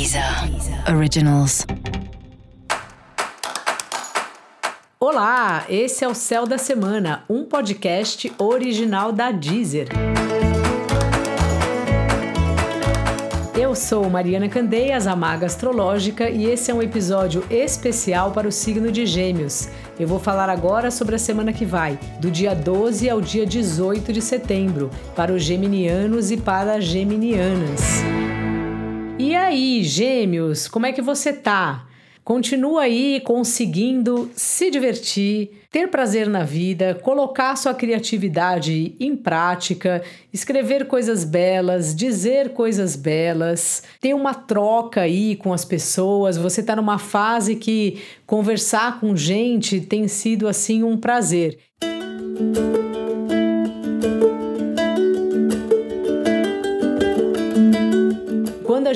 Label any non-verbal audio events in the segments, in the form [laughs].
Deezer Originals. Olá, esse é o Céu da Semana, um podcast original da Deezer. Eu sou Mariana Candeias, a Maga Astrológica, e esse é um episódio especial para o signo de Gêmeos. Eu vou falar agora sobre a semana que vai, do dia 12 ao dia 18 de setembro, para os geminianos e para as geminianas. E aí, Gêmeos, como é que você tá? Continua aí conseguindo se divertir, ter prazer na vida, colocar sua criatividade em prática, escrever coisas belas, dizer coisas belas, ter uma troca aí com as pessoas. Você está numa fase que conversar com gente tem sido assim um prazer. Música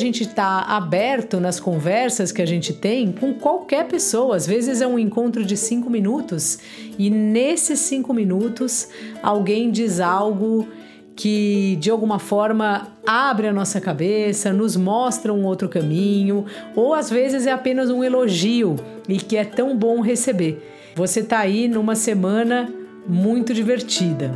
gente está aberto nas conversas que a gente tem com qualquer pessoa, às vezes é um encontro de cinco minutos e nesses cinco minutos alguém diz algo que de alguma forma abre a nossa cabeça, nos mostra um outro caminho, ou às vezes é apenas um elogio e que é tão bom receber. Você está aí numa semana muito divertida.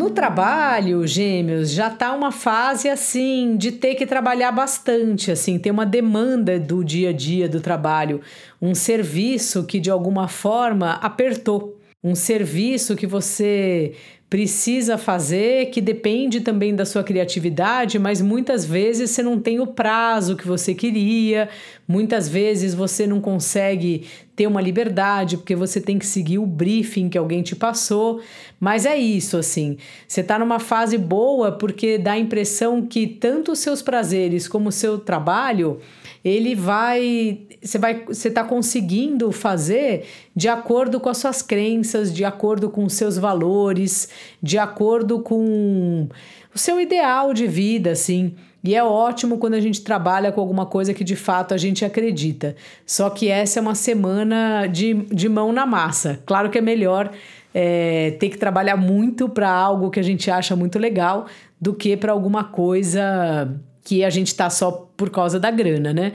No trabalho, gêmeos, já tá uma fase assim de ter que trabalhar bastante, assim, ter uma demanda do dia a dia do trabalho, um serviço que de alguma forma apertou, um serviço que você precisa fazer, que depende também da sua criatividade, mas muitas vezes você não tem o prazo que você queria, muitas vezes você não consegue ter uma liberdade porque você tem que seguir o briefing que alguém te passou. Mas é isso, assim, você está numa fase boa porque dá a impressão que tanto os seus prazeres como o seu trabalho ele vai você vai você está conseguindo fazer de acordo com as suas crenças, de acordo com os seus valores, de acordo com o seu ideal de vida, assim. E é ótimo quando a gente trabalha com alguma coisa que de fato a gente acredita. Só que essa é uma semana de, de mão na massa. Claro que é melhor é, ter que trabalhar muito para algo que a gente acha muito legal do que para alguma coisa que a gente tá só por causa da grana, né?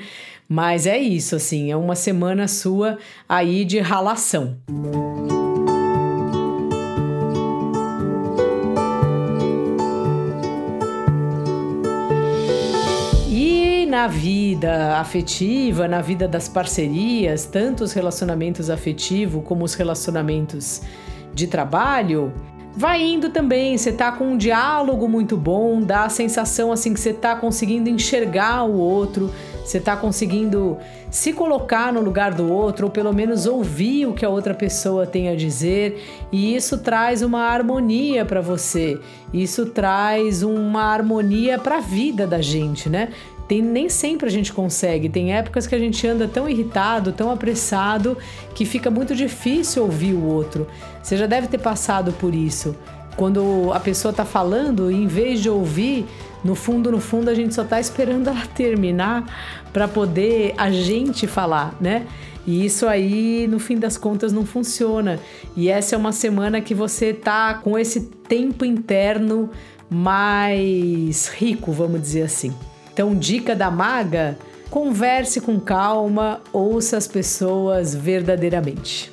Mas é isso, assim, é uma semana sua aí de ralação. E na vida afetiva, na vida das parcerias, tanto os relacionamentos afetivos como os relacionamentos de trabalho, vai indo também, você tá com um diálogo muito bom, dá a sensação assim que você tá conseguindo enxergar o outro, você tá conseguindo se colocar no lugar do outro, ou pelo menos ouvir o que a outra pessoa tem a dizer, e isso traz uma harmonia para você. Isso traz uma harmonia para a vida da gente, né? Tem, nem sempre a gente consegue. Tem épocas que a gente anda tão irritado, tão apressado, que fica muito difícil ouvir o outro. Você já deve ter passado por isso. Quando a pessoa está falando, em vez de ouvir, no fundo, no fundo, a gente só está esperando [laughs] ela terminar para poder a gente falar, né? E isso aí, no fim das contas, não funciona. E essa é uma semana que você tá com esse tempo interno mais rico, vamos dizer assim. Então, dica da maga: converse com calma, ouça as pessoas verdadeiramente.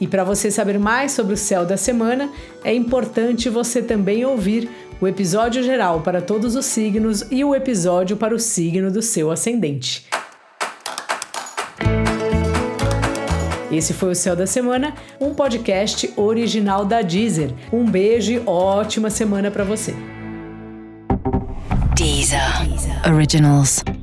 E para você saber mais sobre o céu da semana, é importante você também ouvir o episódio geral para todos os signos e o episódio para o signo do seu ascendente. Esse foi o Céu da Semana, um podcast original da Deezer. Um beijo e ótima semana para você. Deezer. Originals.